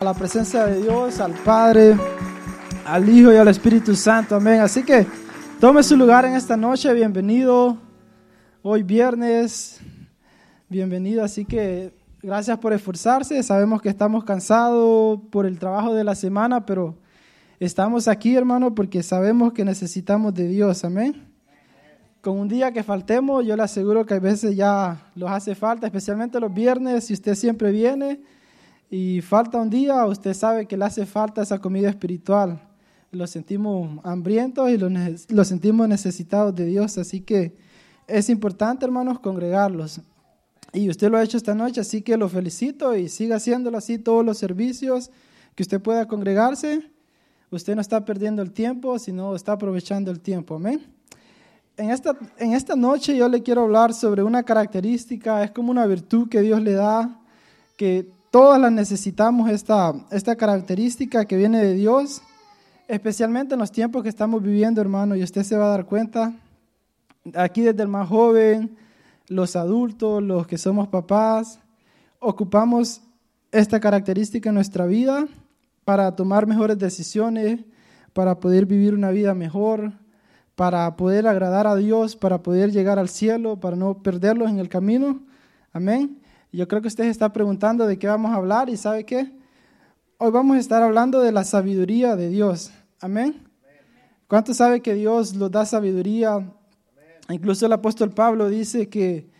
a la presencia de Dios, al Padre, al Hijo y al Espíritu Santo. Amén. Así que tome su lugar en esta noche. Bienvenido. Hoy viernes. Bienvenido. Así que gracias por esforzarse. Sabemos que estamos cansados por el trabajo de la semana, pero estamos aquí, hermano, porque sabemos que necesitamos de Dios. Amén. Con un día que faltemos, yo le aseguro que a veces ya los hace falta, especialmente los viernes, si usted siempre viene y falta un día, usted sabe que le hace falta esa comida espiritual. Lo sentimos hambrientos y lo, sentimos necesitados de Dios, así que es importante, hermanos, congregarlos. Y usted lo ha hecho esta noche, así que lo felicito y siga haciéndolo así todos los servicios que usted pueda congregarse. Usted no está perdiendo el tiempo, sino está aprovechando el tiempo. Amén. En esta, en esta noche yo le quiero hablar sobre una característica, es como una virtud que Dios le da, que Todas las necesitamos esta, esta característica que viene de Dios, especialmente en los tiempos que estamos viviendo, hermano, y usted se va a dar cuenta, aquí desde el más joven, los adultos, los que somos papás, ocupamos esta característica en nuestra vida para tomar mejores decisiones, para poder vivir una vida mejor, para poder agradar a Dios, para poder llegar al cielo, para no perderlos en el camino. Amén. Yo creo que usted se está preguntando de qué vamos a hablar y ¿sabe qué? Hoy vamos a estar hablando de la sabiduría de Dios. Amén. ¿Cuánto sabe que Dios nos da sabiduría? Incluso el apóstol Pablo dice que,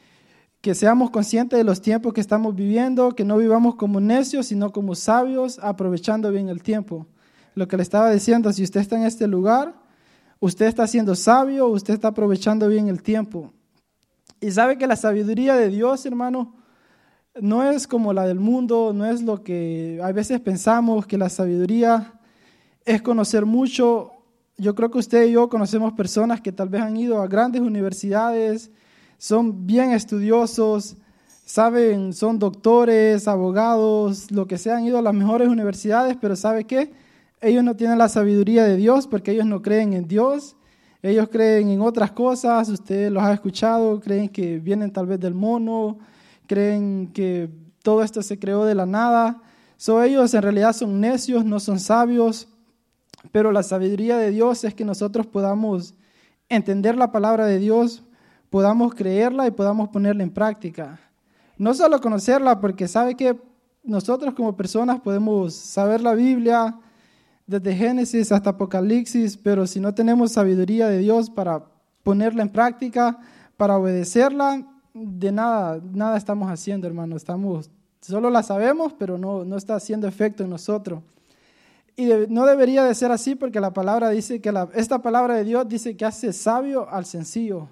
que seamos conscientes de los tiempos que estamos viviendo, que no vivamos como necios, sino como sabios, aprovechando bien el tiempo. Lo que le estaba diciendo, si usted está en este lugar, usted está siendo sabio, usted está aprovechando bien el tiempo. Y sabe que la sabiduría de Dios, hermano, no es como la del mundo, no es lo que a veces pensamos que la sabiduría es conocer mucho. Yo creo que usted y yo conocemos personas que tal vez han ido a grandes universidades, son bien estudiosos, saben, son doctores, abogados, lo que sea, han ido a las mejores universidades, pero ¿sabe qué? Ellos no tienen la sabiduría de Dios porque ellos no creen en Dios, ellos creen en otras cosas, usted los ha escuchado, creen que vienen tal vez del mono, creen que todo esto se creó de la nada. So, ellos en realidad son necios, no son sabios, pero la sabiduría de Dios es que nosotros podamos entender la palabra de Dios, podamos creerla y podamos ponerla en práctica. No solo conocerla, porque sabe que nosotros como personas podemos saber la Biblia desde Génesis hasta Apocalipsis, pero si no tenemos sabiduría de Dios para ponerla en práctica, para obedecerla, de nada, nada estamos haciendo, hermano. Estamos, solo la sabemos, pero no, no está haciendo efecto en nosotros. Y no debería de ser así porque la palabra dice que la, esta palabra de Dios dice que hace sabio al sencillo.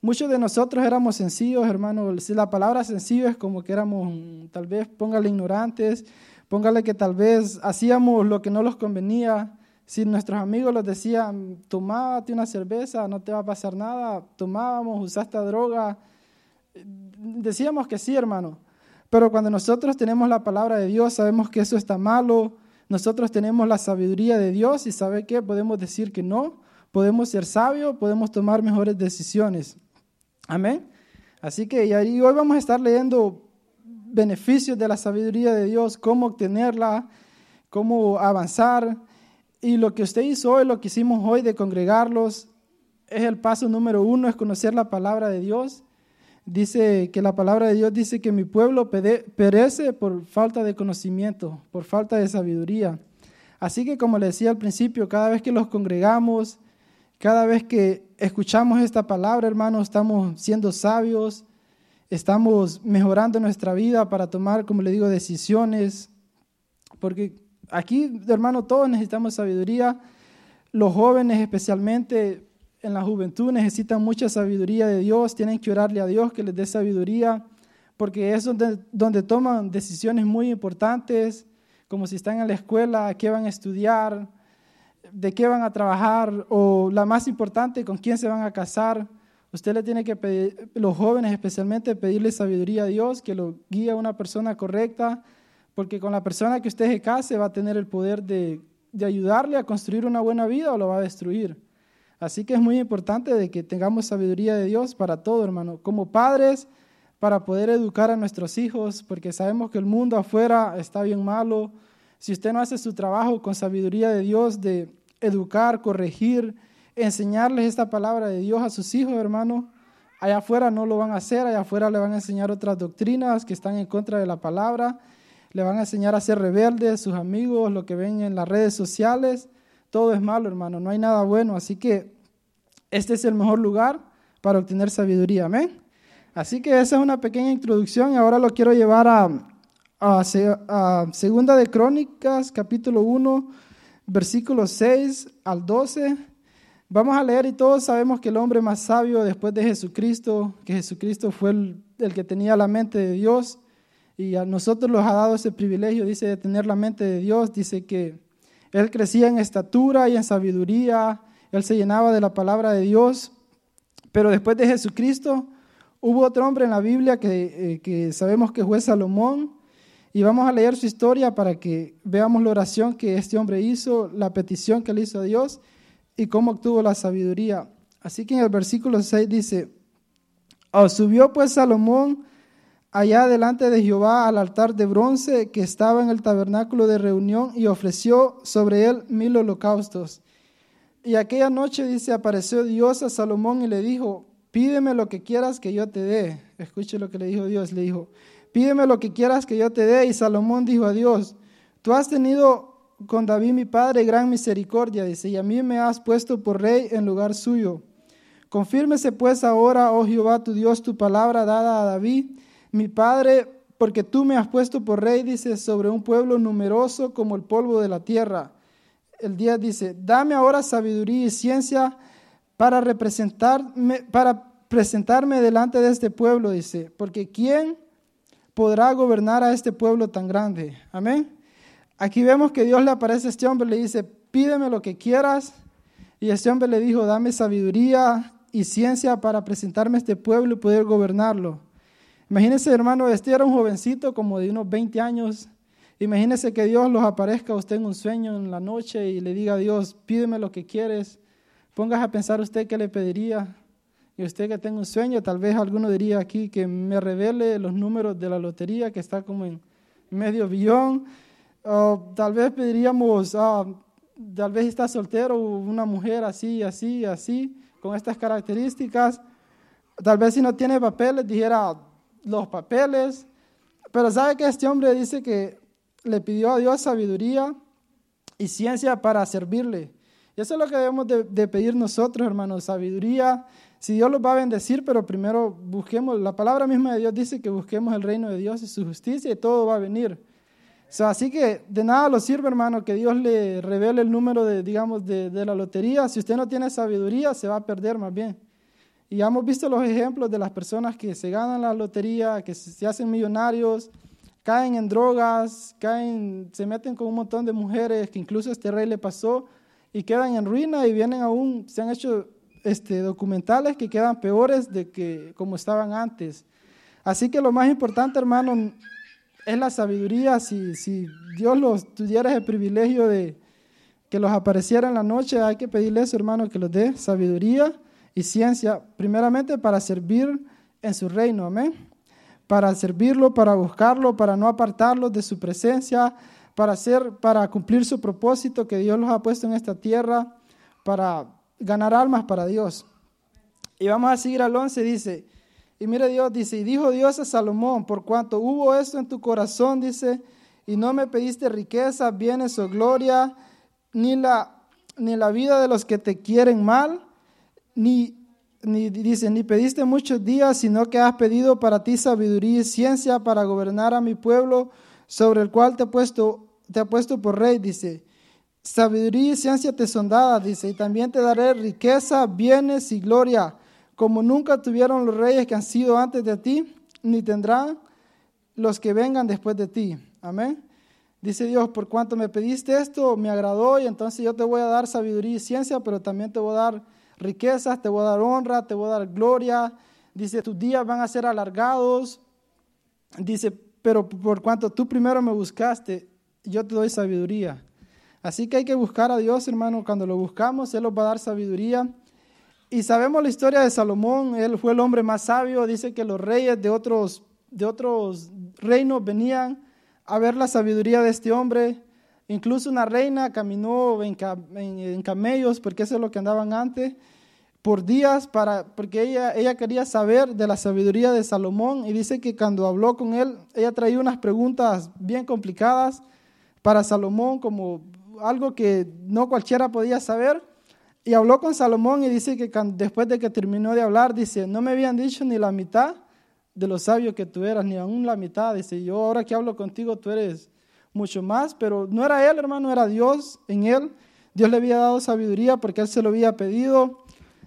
Muchos de nosotros éramos sencillos, hermano. Si la palabra sencillo es como que éramos, tal vez, póngale ignorantes, póngale que tal vez hacíamos lo que no nos convenía. Si nuestros amigos nos decían, tomate una cerveza, no te va a pasar nada, tomábamos, usaste droga, decíamos que sí, hermano, pero cuando nosotros tenemos la palabra de Dios, sabemos que eso está malo, nosotros tenemos la sabiduría de Dios y sabe qué, podemos decir que no, podemos ser sabios, podemos tomar mejores decisiones. Amén. Así que y hoy vamos a estar leyendo beneficios de la sabiduría de Dios, cómo obtenerla, cómo avanzar. Y lo que usted hizo hoy, lo que hicimos hoy de congregarlos, es el paso número uno, es conocer la palabra de Dios dice que la palabra de Dios dice que mi pueblo perece por falta de conocimiento, por falta de sabiduría. Así que como le decía al principio, cada vez que los congregamos, cada vez que escuchamos esta palabra, hermanos, estamos siendo sabios, estamos mejorando nuestra vida para tomar, como le digo, decisiones. Porque aquí, hermano, todos necesitamos sabiduría. Los jóvenes especialmente en la juventud necesitan mucha sabiduría de Dios, tienen que orarle a Dios que les dé sabiduría, porque es donde, donde toman decisiones muy importantes, como si están en la escuela, qué van a estudiar, de qué van a trabajar, o la más importante, con quién se van a casar. Usted le tiene que pedir, los jóvenes especialmente, pedirle sabiduría a Dios, que lo guíe a una persona correcta, porque con la persona que usted se case va a tener el poder de, de ayudarle a construir una buena vida o lo va a destruir. Así que es muy importante de que tengamos sabiduría de Dios para todo, hermano. Como padres, para poder educar a nuestros hijos, porque sabemos que el mundo afuera está bien malo, si usted no hace su trabajo con sabiduría de Dios de educar, corregir, enseñarles esta palabra de Dios a sus hijos, hermano, allá afuera no lo van a hacer, allá afuera le van a enseñar otras doctrinas que están en contra de la palabra, le van a enseñar a ser rebeldes, sus amigos, lo que ven en las redes sociales, todo es malo, hermano, no hay nada bueno, así que este es el mejor lugar para obtener sabiduría, amén. Así que esa es una pequeña introducción y ahora lo quiero llevar a, a, Segunda de Crónicas, capítulo 1, versículos 6 al 12. Vamos a leer y todos sabemos que el hombre más sabio después de Jesucristo, que Jesucristo fue el, el que tenía la mente de Dios y a nosotros nos ha dado ese privilegio, dice, de tener la mente de Dios, dice que él crecía en estatura y en sabiduría, él se llenaba de la palabra de Dios, pero después de Jesucristo, Hubo otro hombre en la Biblia eh, que, sabemos que fue Salomón. Y vamos a leer su historia para que veamos la oración que este hombre hizo, la petición que le hizo a Dios y cómo obtuvo la sabiduría. Así que en el versículo 6 dice, oh, subió pues Salomón allá delante de Jehová al altar de bronce que estaba en el tabernáculo de reunión y ofreció sobre él mil holocaustos. Y aquella noche, dice, apareció Dios a Salomón y le dijo, pídeme lo que quieras que yo te dé. Escuche lo que le dijo Dios, le dijo, pídeme lo que quieras que yo te dé. Y Salomón dijo a Dios, tú has tenido con David mi padre gran misericordia, dice, y a mí me has puesto por rey en lugar suyo. Confírmese pues ahora, oh Jehová, tu Dios, tu palabra dada a David, mi padre, porque tú me has puesto por rey, dice, sobre un pueblo numeroso como el polvo de la tierra. El día dice, dame ahora sabiduría y ciencia para representarme, para presentarme delante de este pueblo, dice, porque ¿quién podrá gobernar a este pueblo tan grande? Amén. Aquí vemos que Dios le aparece a este hombre, le dice, pídeme lo que quieras. Y este hombre le dijo, dame sabiduría y ciencia para presentarme a este pueblo y poder gobernarlo. Imagínese, hermano, este era un jovencito como de unos 20 años. Imagínese que Dios los aparezca a usted en un sueño en la noche y le diga a Dios, pídeme lo que quieres Pongas a pensar usted qué le pediría. Y usted que tenga un sueño, tal vez alguno diría aquí que me revele los números de la lotería que está como en medio billón. O tal vez pediríamos, ah, tal vez está soltero, una mujer así, así, así, con estas características. Tal vez si no tiene papeles, dijera los papeles. Pero sabe que este hombre dice que le pidió a Dios sabiduría y ciencia para servirle. Y eso es lo que debemos de, pedir nosotros, hermanos, sabiduría. Si Dios los va a bendecir, pero primero busquemos, la palabra misma de Dios dice que busquemos el reino de Dios y su justicia y todo va a venir. así que de nada lo sirve, hermano, que Dios le revele el número de, digamos, de, de la lotería. Si usted no tiene sabiduría, se va a perder más bien. Y hemos visto los ejemplos de las personas que se ganan la lotería, que se hacen millonarios, caen en drogas, caen, se meten con un montón de mujeres, que incluso este rey le pasó y quedan en ruina y vienen aún, se han hecho este, documentales que quedan peores de que como estaban antes. Así que lo más importante, hermano, es la sabiduría. Si, si Dios los tuviera el privilegio de que los apareciera en la noche, hay que pedirle eso, hermano, que los dé sabiduría y ciencia, primeramente para servir en su reino, amén. Para servirlo, para buscarlo, para no apartarlo de su presencia, para, hacer, para cumplir su propósito que Dios los ha puesto en esta tierra, para ganar almas para Dios. Y vamos a seguir al 11, dice, y mire Dios, dice, y dijo Dios a Salomón, por cuanto hubo esto en tu corazón, dice, y no me pediste riqueza, bienes o gloria, ni la, ni la vida de los que te quieren mal, ni, ni, dice, ni pediste muchos días, sino que has pedido para ti sabiduría y ciencia para gobernar a mi pueblo, sobre el cual te he puesto te ha puesto por rey, dice. Sabiduría y ciencia te son dadas, dice, y también te daré riqueza, bienes y gloria, como nunca tuvieron los reyes que han sido antes de ti, ni tendrán los que vengan después de ti. Amén. Dice Dios, por cuanto me pediste esto, me agradó y entonces yo te voy a dar sabiduría y ciencia, pero también te voy a dar riquezas, te voy a dar honra, te voy a dar gloria. Dice, tus días van a ser alargados. Dice, pero por cuanto tú primero me buscaste, yo te doy sabiduría. Así que hay que buscar a Dios, hermano. Cuando lo buscamos, Él nos va a dar sabiduría. Y sabemos la historia de Salomón. Él fue el hombre más sabio. Dice que los reyes de otros, de otros reinos venían a ver la sabiduría de este hombre, Incluso una reina caminó en, camellos, porque eso es lo que andaban antes, por días, para, porque ella, ella quería saber de la sabiduría de Salomón y dice que cuando habló con él, ella traía unas preguntas bien complicadas para Salomón, como algo que no cualquiera podía saber. Y habló con Salomón y dice que después de que terminó de hablar, dice, no me habían dicho ni la mitad de lo sabio que tú eras, ni aún la mitad. Dice, yo ahora que hablo contigo, tú eres mucho más, pero no era él, hermano, era Dios en él. Dios le había dado sabiduría porque él se lo había pedido.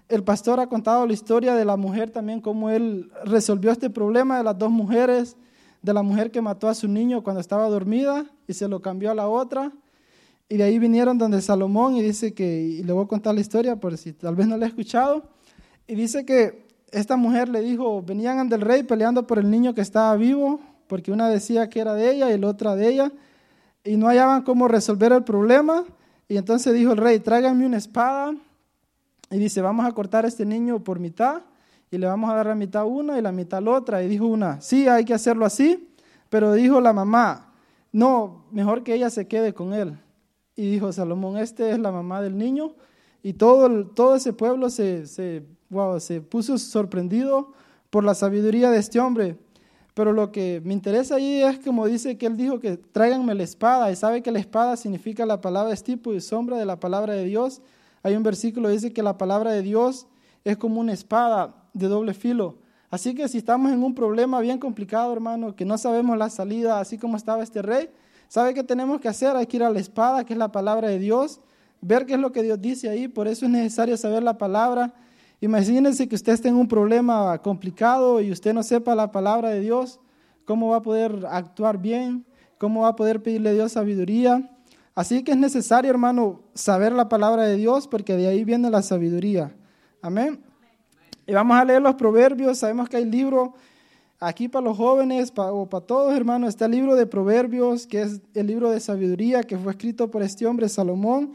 El pastor ha contado la historia de la mujer también, cómo él resolvió este problema de las dos mujeres, de la mujer que mató a su niño cuando estaba dormida y se lo cambió a la otra. Y de ahí vinieron donde Salomón y dice que, y le voy a contar la historia por si tal vez no la he escuchado, y dice que esta mujer le dijo, venían del rey peleando por el niño que estaba vivo, porque una decía que era de ella y la otra de ella, y no hallaban cómo resolver el problema. Y entonces dijo el rey, tráiganme una espada. Y dice, vamos a cortar a este niño por mitad y le vamos a dar la mitad una y la mitad la otra. Y dijo una, sí, hay que hacerlo así. Pero dijo la mamá, no, mejor que ella se quede con él. Y dijo Salomón, este es la mamá del niño. Y todo, todo ese pueblo se, se, wow, se puso sorprendido por la sabiduría de este hombre. Pero lo que me interesa ahí es como dice que él dijo que tráiganme la espada y sabe que la espada significa la palabra es tipo y sombra de la palabra de Dios. Hay un versículo que dice que la palabra de Dios es como una espada de doble filo. Así que si estamos en un problema bien complicado, hermano, que no sabemos la salida, así como estaba este rey, ¿sabe qué tenemos que hacer? Hay que ir a la espada, que es la palabra de Dios, ver qué es lo que Dios dice ahí. Por eso es necesario saber la palabra Imagínense que usted esté un problema complicado y usted no sepa la palabra de Dios, ¿cómo va a poder actuar bien? ¿Cómo va a poder pedirle a Dios sabiduría? Así que es necesario, hermano, saber la palabra de Dios porque de ahí viene la sabiduría. Amén. Y vamos a leer los proverbios. Sabemos que hay libro aquí para los jóvenes o para todos, hermanos. Está el libro de proverbios, que es el libro de sabiduría que fue escrito por este hombre Salomón.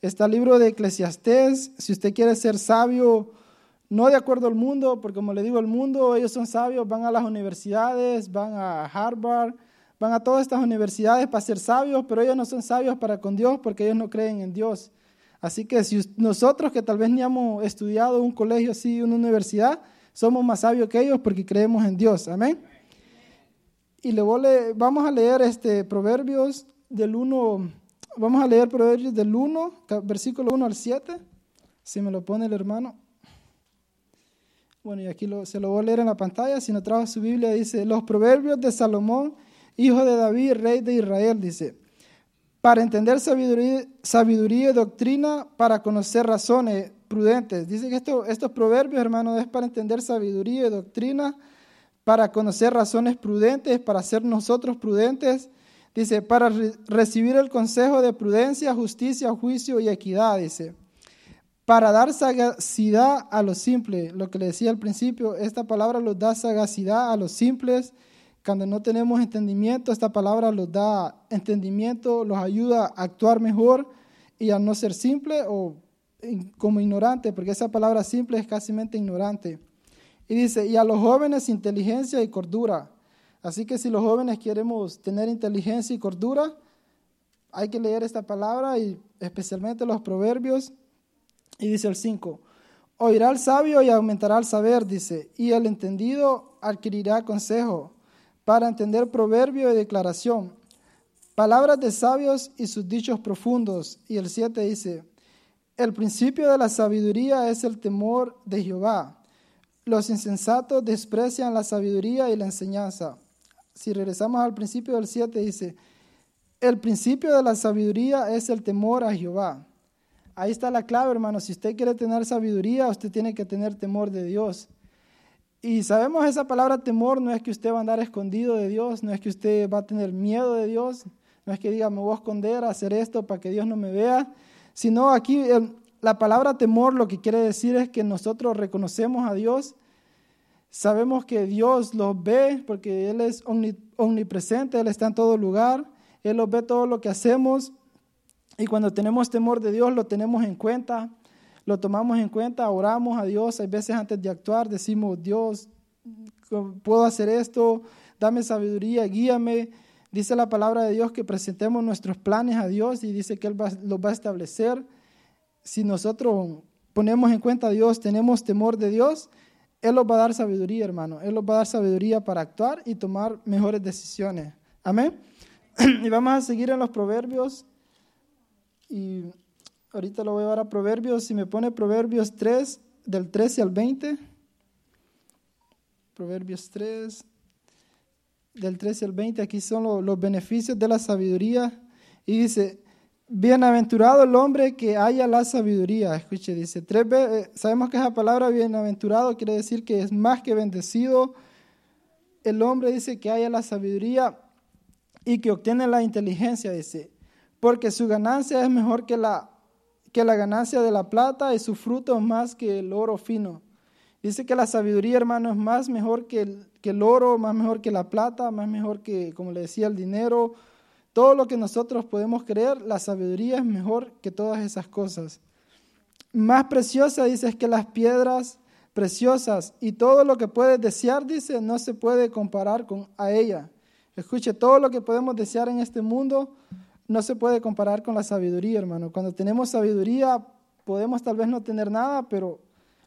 Está el libro de Eclesiastés. Si usted quiere ser sabio, no de acuerdo al mundo, porque como le digo, el mundo, ellos son sabios, van a las universidades, van a Harvard, van a todas estas universidades para ser sabios, pero ellos no son sabios para con Dios porque ellos no creen en Dios. Así que si nosotros que tal vez ni hemos estudiado un colegio así, una universidad, somos más sabios que ellos porque creemos en Dios. Amén. Y le vamos a leer este Proverbios del 1, vamos a leer Proverbios del 1, versículo 1 al 7, si me lo pone el hermano. Bueno, y aquí se lo voy a leer en la pantalla. Si no trajo su Biblia, dice: Los proverbios de Salomón, hijo de David, rey de Israel, dice: Para entender sabiduría, sabiduría y doctrina, para conocer razones prudentes. Dice que esto, estos proverbios, hermanos, es para entender sabiduría y doctrina, para conocer razones prudentes, para ser nosotros prudentes. Dice, para recibir el consejo de prudencia, justicia, juicio y equidad, dice para dar sagacidad a los simples. Lo que le decía al principio, esta palabra los da sagacidad a los simples. Cuando no tenemos entendimiento, esta palabra los da entendimiento, los ayuda a actuar mejor y a no ser simple o como ignorante, porque esa palabra simple es casi ignorante. Y dice, y a los jóvenes inteligencia y cordura. Así que si los jóvenes queremos tener inteligencia y cordura, hay que leer esta palabra y especialmente los proverbios y dice el 5, oirá el sabio y aumentará el saber, dice, y el entendido adquirirá consejo para entender proverbio y declaración, palabras de sabios y sus dichos profundos. Y el 7 dice, el principio de la sabiduría es el temor de Jehová. Los insensatos desprecian la sabiduría y la enseñanza. Si regresamos al principio del 7, dice, el principio de la sabiduría es el temor a Jehová. Ahí está la clave, hermano. Si usted quiere tener sabiduría, usted tiene que tener temor de Dios. Y sabemos esa palabra temor no es que usted va a andar escondido de Dios, no es que usted va a tener miedo de Dios, no es que diga me voy a esconder a hacer esto para que Dios no me vea, sino aquí la palabra temor lo que quiere decir es que nosotros reconocemos a Dios, sabemos que Dios los ve porque Él es omnipresente, Él está en todo lugar, Él los ve todo lo que hacemos y cuando tenemos temor de Dios, lo tenemos en cuenta, lo tomamos en cuenta, oramos a Dios. Hay veces antes de actuar decimos, Dios, puedo hacer esto, dame sabiduría, guíame. Dice la palabra de Dios que presentemos nuestros planes a Dios y dice que Él los va a establecer. Si nosotros ponemos en cuenta a Dios, tenemos temor de Dios, Él nos va a dar sabiduría, hermano. Él nos va a dar sabiduría para actuar y tomar mejores decisiones. Amén. Y vamos a seguir en los proverbios. Y ahorita lo voy a dar a proverbios. Si me pone proverbios 3, del 13 al 20. Proverbios 3, del 13 al 20, aquí son los, beneficios de la sabiduría. Y dice, bienaventurado el hombre que haya la sabiduría. Escuche, dice, tres eh, sabemos que esa palabra bienaventurado quiere decir que es más que bendecido. El hombre dice que haya la sabiduría y que obtiene la inteligencia, dice, porque su ganancia es mejor que la, que la ganancia de la plata y su fruto más que el oro fino. Dice que la sabiduría, hermano, es más mejor que el, que el oro, más mejor que la plata, más mejor que, como le decía, el dinero. Todo lo que nosotros podemos creer, la sabiduría es mejor que todas esas cosas. Más preciosa, dice, es que las piedras preciosas y todo lo que puedes desear, dice, no se puede comparar con a ella. Escuche, todo lo que podemos desear en este mundo no se puede comparar con la sabiduría, hermano. Cuando tenemos sabiduría, podemos tal vez no tener nada, pero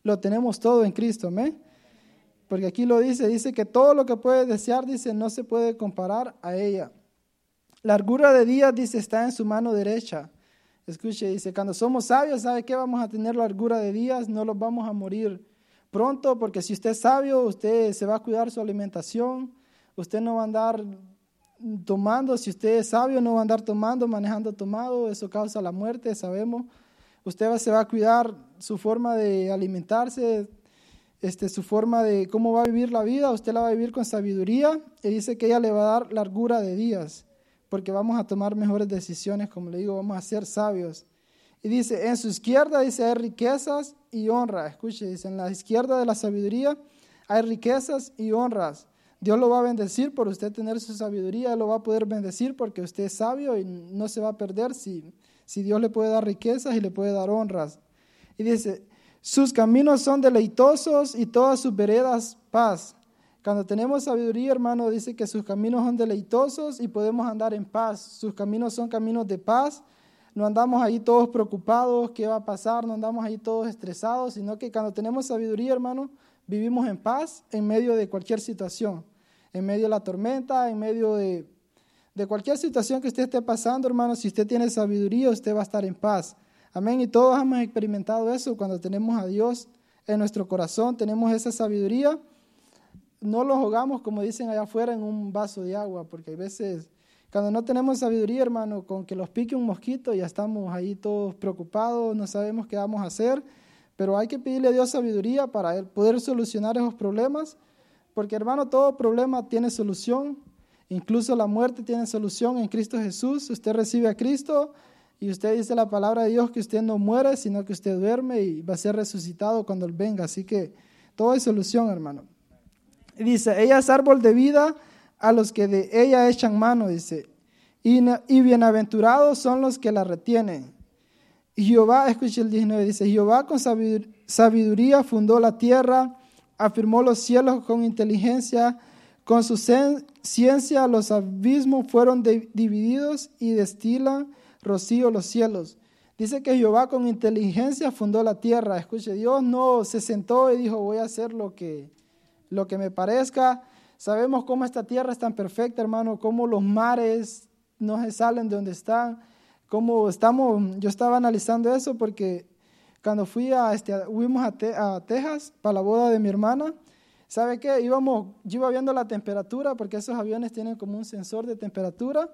lo tenemos todo en Cristo, amén. Porque aquí lo dice, dice que todo lo que puede desear, dice, no se puede comparar a ella. Largura de días, dice, está en su mano derecha. Escuche, dice, cuando somos sabios, ¿sabe qué? Vamos a tener largura de días, no los vamos a morir pronto, porque si usted es sabio, usted se va a cuidar su alimentación, usted no va a andar tomando, si usted es sabio, no va a andar tomando, manejando tomado, eso causa la muerte, sabemos. Usted se va a cuidar su forma de alimentarse, este, su forma de cómo va a vivir la vida, usted la va a vivir con sabiduría y dice que ella le va a dar largura de días, porque vamos a tomar mejores decisiones, como le digo, vamos a ser sabios. Y dice, en su izquierda dice hay riquezas y honra. Escuche, dice, en la izquierda de la sabiduría hay riquezas y honras. Dios lo va a bendecir por usted tener su sabiduría, lo va a poder bendecir porque usted es sabio y no se va a perder si, si Dios le puede dar riquezas y le puede dar honras. Y dice, sus caminos son deleitosos y todas sus veredas paz. Cuando tenemos sabiduría, hermano, dice que sus caminos son deleitosos y podemos andar en paz. Sus caminos son caminos de paz. No andamos ahí todos preocupados, qué va a pasar, no andamos ahí todos estresados, sino que cuando tenemos sabiduría, hermano, vivimos en paz en medio de cualquier situación, en medio de la tormenta, en medio de, de cualquier situación que usted esté pasando, hermano. Si usted tiene sabiduría, usted va a estar en paz. Amén. Y todos hemos experimentado eso cuando tenemos a Dios en nuestro corazón, tenemos esa sabiduría. No lo jugamos, como dicen allá afuera, en un vaso de agua, porque hay veces, cuando no tenemos sabiduría, hermano, con que los pique un mosquito, ya estamos ahí todos preocupados, no sabemos qué vamos a hacer, pero hay que pedirle a Dios sabiduría para poder solucionar esos problemas, porque hermano, todo problema tiene solución, incluso la muerte tiene solución en Cristo Jesús. Usted recibe a Cristo, y usted dice la palabra de Dios que usted no muere, sino que usted duerme y va a ser resucitado cuando Él venga. Así que todo es solución, hermano. Dice, ella es árbol de vida a los que de ella echan mano, dice. Y, y bienaventurados son los que la retienen. Y Jehová, escuche el 19, dice, Jehová con sabiduría fundó la tierra, afirmó los cielos con inteligencia, con su ciencia los abismos fueron divididos y destilan rocío los cielos. Dice que Jehová con inteligencia fundó la tierra. Escuche, Dios no se sentó y dijo, voy a hacer lo que, lo que me parezca. Sabemos cómo esta tierra es tan perfecta, hermano, cómo los mares no se salen de donde están, cómo estamos, yo estaba analizando eso porque cuando fui a, este, fuimos a, Texas para la boda de mi hermana, ¿sabe qué? Íbamos, yo iba viendo la temperatura porque esos aviones tienen como un sensor de temperatura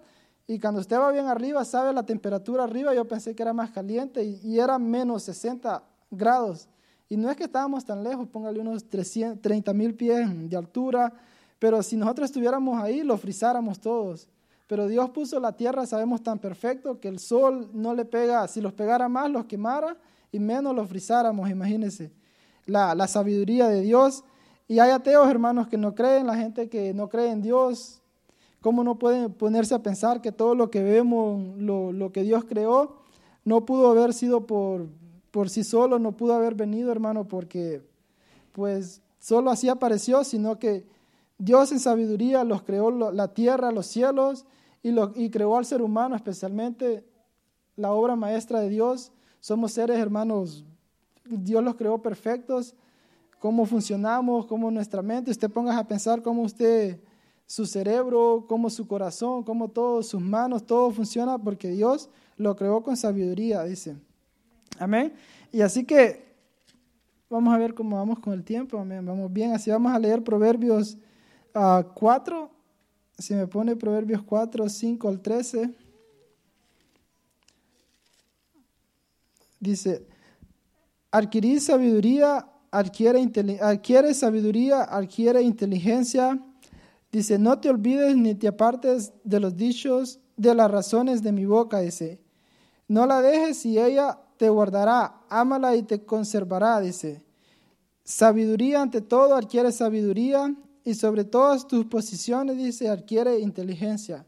y cuando usted va bien arriba, sabe la temperatura arriba, yo pensé que era más caliente y, era menos 60 grados. Y no es que estábamos tan lejos, póngale unos 30 mil pies de altura, pero si nosotros estuviéramos ahí, lo frizáramos todos. Pero Dios puso la tierra, sabemos, tan perfecto que el sol no le pega, si los pegara más, los quemara y menos los frizáramos, imagínense. La, la sabiduría de Dios. Y hay ateos, hermanos, que no creen, la gente que no cree en Dios, ¿Cómo no pueden ponerse a pensar que todo lo que vemos, lo, que Dios creó, no pudo haber sido por, por sí solo, no pudo haber venido, hermano, porque pues solo así apareció, sino que Dios en sabiduría los creó la tierra, los cielos y, lo, y creó al ser humano, especialmente la obra maestra de Dios. Somos seres hermanos, Dios los creó perfectos. Cómo funcionamos, cómo nuestra mente, usted ponga a pensar cómo usted, su cerebro, cómo su corazón, cómo todo, sus manos, todo funciona porque Dios lo creó con sabiduría, dice. Amén. Y así que vamos a ver cómo vamos con el tiempo. Amén. Vamos bien, así vamos a leer Proverbios 4. Ah, si me pone Proverbios 4, 5 al 13. Dice, adquirir sabiduría, adquiere, adquiere sabiduría, adquiere inteligencia. Dice, no te olvides ni te apartes de los dichos, de las razones de mi boca, dice. No la dejes y ella te guardará, ámala y te conservará, dice. Sabiduría ante todo, adquiere sabiduría y sobre todas tus posiciones, dice, adquiere inteligencia.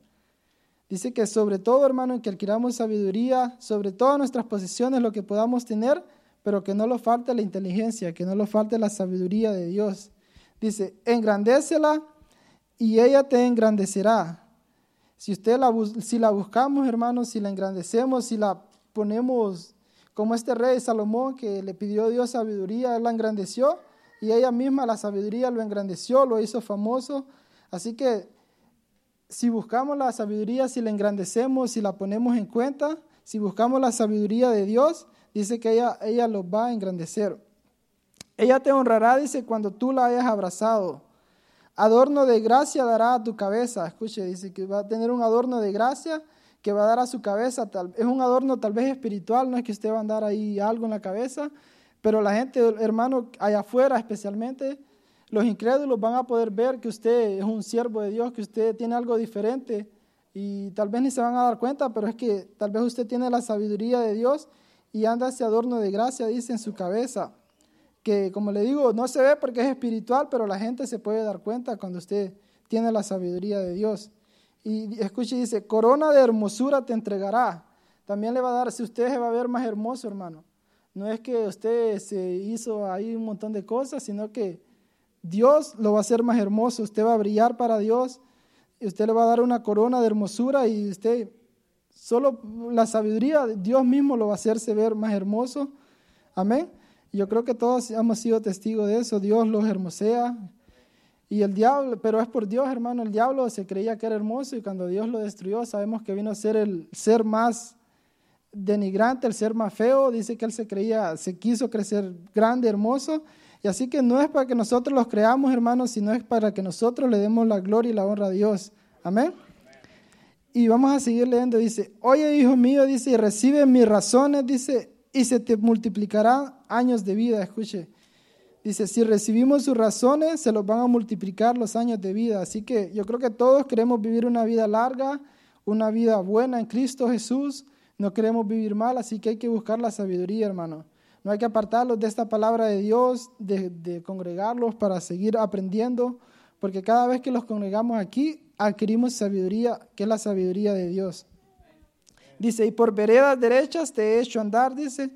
Dice que sobre todo, hermano, que adquiramos sabiduría, sobre todas nuestras posiciones, lo que podamos tener, pero que no lo falte la inteligencia, que no lo falte la sabiduría de Dios. Dice, engrandécela y ella te engrandecerá. Si usted la, si la buscamos, hermanos, si la engrandecemos, si la ponemos como este rey Salomón que le pidió a Dios sabiduría, él la engrandeció y ella misma la sabiduría lo engrandeció, lo hizo famoso. Así que si buscamos la sabiduría, si la engrandecemos, si la ponemos en cuenta, si buscamos la sabiduría de Dios, dice que ella, ella lo va a engrandecer. Ella te honrará, dice, cuando tú la hayas abrazado. Adorno de gracia dará a tu cabeza. Escuche, dice que va a tener un adorno de gracia que va a dar a su cabeza, es un adorno tal vez espiritual, no es que usted va a andar ahí algo en la cabeza, pero la gente, hermano, allá afuera especialmente, los incrédulos van a poder ver que usted es un siervo de Dios, que usted tiene algo diferente y tal vez ni se van a dar cuenta, pero es que tal vez usted tiene la sabiduría de Dios y anda ese adorno de gracia, dice, en su cabeza, que como le digo, no se ve porque es espiritual, pero la gente se puede dar cuenta cuando usted tiene la sabiduría de Dios. Y escuche, dice, corona de hermosura te entregará. También le va a dar, si usted se va a ver más hermoso, hermano. No es que usted se hizo ahí un montón de cosas, sino que Dios lo va a hacer más hermoso. Usted va a brillar para Dios. Y usted le va a dar una corona de hermosura y usted, solo la sabiduría, Dios mismo lo va a hacerse ver más hermoso. Amén. Yo creo que todos hemos sido testigos de eso. Dios los hermosea. Y el diablo, pero es por Dios, hermano, el diablo se creía que era hermoso y cuando Dios lo destruyó, sabemos que vino a ser el ser más denigrante, el ser más feo. Dice que él se creía, se quiso crecer grande, hermoso. Y así que no es para que nosotros los creamos, hermanos, sino es para que nosotros le demos la gloria y la honra a Dios. Amén. Y vamos a seguir leyendo. Dice, oye, hijo mío, dice, y recibe mis razones, dice, y se te multiplicarán años de vida. Escuche. Dice, si recibimos sus razones, se los van a multiplicar los años de vida. Así que yo creo que todos queremos vivir una vida larga, una vida buena en Cristo Jesús. No queremos vivir mal, así que hay que buscar la sabiduría, hermano. No hay que apartarlos de esta palabra de Dios, de, congregarlos para seguir aprendiendo, porque cada vez que los congregamos aquí, adquirimos sabiduría, que es la sabiduría de Dios. Dice, y por veredas derechas te he hecho andar, dice,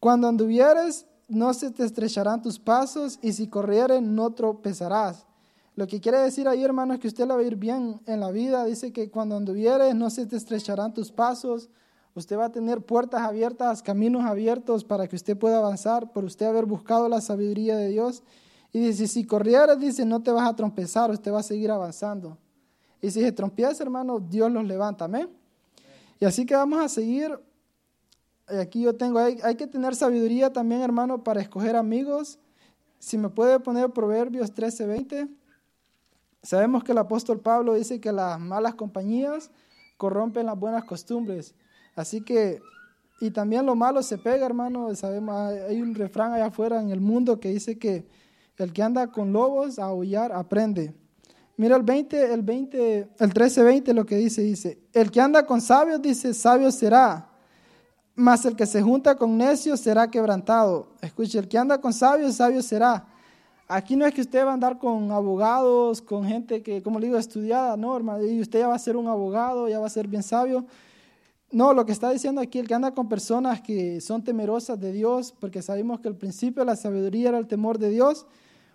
cuando anduvieres no se te estrecharán tus pasos y si corrieren no tropezarás. Lo que quiere decir ahí, hermano, es que usted la va a ir bien en la vida. Dice que cuando anduvieres no se te estrecharán tus pasos. Usted va a tener puertas abiertas, caminos abiertos para que usted pueda avanzar por usted haber buscado la sabiduría de Dios. Y dice, si corrieres, dice, no te vas a trompezar, usted va a seguir avanzando. Y si se trompieza, hermano, Dios los levanta. Amén. Y así que vamos a seguir aquí yo tengo, hay, que tener sabiduría también, hermano, para escoger amigos. Si me puede poner Proverbios 13:20. Sabemos que el apóstol Pablo dice que las malas compañías corrompen las buenas costumbres. Así que, y también lo malo se pega, hermano. Sabemos, hay un refrán allá afuera en el mundo que dice que el que anda con lobos a aullar aprende. Mira el 20, el 20, el 13:20 lo que dice, dice, el que anda con sabios dice, sabio será mas el que se junta con necios será quebrantado. Escuche, el que anda con sabios, sabio será. Aquí no es que usted va a andar con abogados, con gente que, como le digo, estudiada, no, hermano, y usted ya va a ser un abogado, ya va a ser bien sabio. No, lo que está diciendo aquí, el que anda con personas que son temerosas de Dios, porque sabemos que el principio de la sabiduría era el temor de Dios.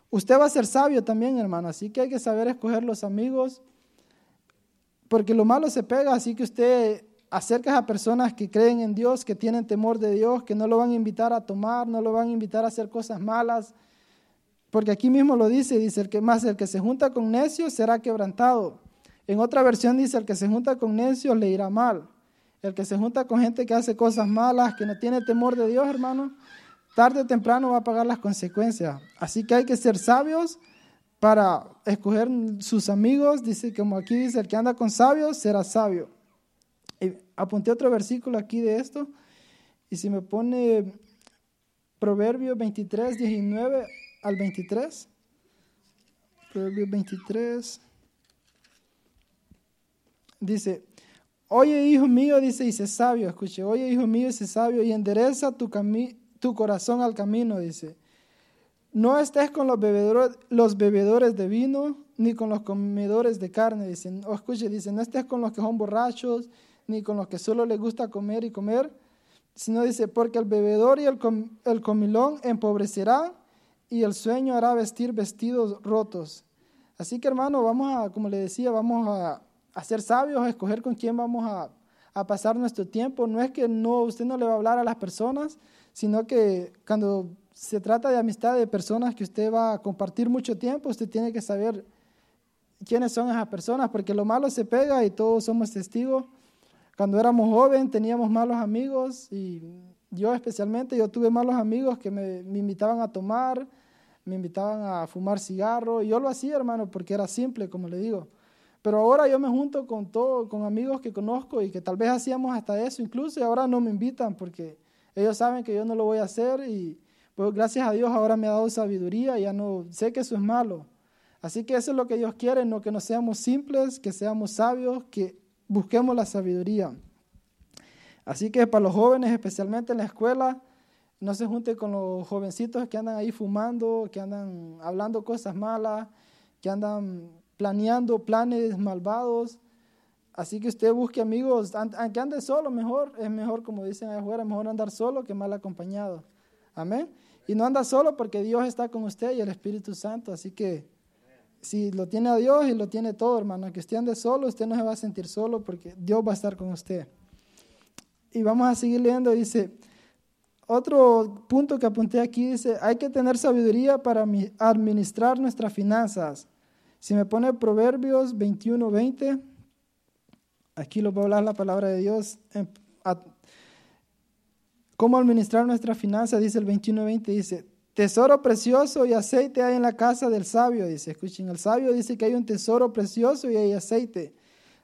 usted va a ser sabio también, hermano, así que hay que saber escoger los amigos, porque lo malo se pega, así que usted acerca a personas que creen en Dios, que tienen temor de Dios, que no lo van a invitar a tomar, no lo van a invitar a hacer cosas malas, porque aquí mismo lo dice, dice el que más el que se junta con necios será quebrantado. En otra versión dice el que se junta con necios le irá mal. El que se junta con gente que hace cosas malas, que no tiene temor de Dios, hermano, tarde o temprano va a pagar las consecuencias. Así que hay que ser sabios para escoger sus amigos. Dice, como aquí dice, el que anda con sabios será sabio. Y apunté otro versículo aquí de esto. Y si me pone Proverbios 23, 19 al 23. Proverbios 23. Dice, oye hijo mío, dice, y sé sabio, escuche, oye hijo mío, y sé sabio, y endereza tu, corazón al camino, dice. No estés con los bebedores, de vino, ni con los comedores de carne, dice. O escuche, dice, no estés con los que son borrachos, ni con los que solo les gusta comer y comer, sino dice, porque el bebedor y el, el comilón empobrecerá y el sueño hará vestir vestidos rotos. Así que hermano, vamos a, como le decía, vamos a, a ser sabios, a escoger con quién vamos a, a, pasar nuestro tiempo. No es que no, usted no le va a hablar a las personas, sino que cuando se trata de amistad de personas que usted va a compartir mucho tiempo, usted tiene que saber quiénes son esas personas, porque lo malo se pega y todos somos testigos. Cuando éramos jóvenes teníamos malos amigos y yo especialmente, yo tuve malos amigos que me, me invitaban a tomar, me invitaban a fumar cigarro. Y yo lo hacía, hermano, porque era simple, como le digo. Pero ahora yo me junto con todo, con amigos que conozco y que tal vez hacíamos hasta eso incluso y ahora no me invitan porque ellos saben que yo no lo voy a hacer y pues gracias a Dios ahora me ha dado sabiduría y ya no sé que eso es malo. Así que eso es lo que Dios quiere, no que no seamos simples, que seamos sabios, que busquemos la sabiduría. Así que para los jóvenes, especialmente en la escuela, no se junte con los jovencitos que andan ahí fumando, que andan hablando cosas malas, que andan planeando planes malvados. Así que usted busque amigos, aunque ande solo, mejor, es mejor, como dicen allá afuera, mejor andar solo que mal acompañado. Amén. Y no anda solo porque Dios está con usted y el Espíritu Santo. Así que si lo tiene a Dios y lo tiene todo, hermano, que usted ande solo, usted no se va a sentir solo porque Dios va a estar con usted. Y vamos a seguir leyendo, dice, otro punto que apunté aquí dice, hay que tener sabiduría para administrar nuestras finanzas. Si me pone Proverbios 21, 20, aquí lo voy a hablar la palabra de Dios. ¿Cómo administrar nuestras finanzas? Dice el 21, 20, dice, tesoro precioso y aceite hay en la casa del sabio, dice. Escuchen, el sabio dice que hay un tesoro precioso y hay aceite,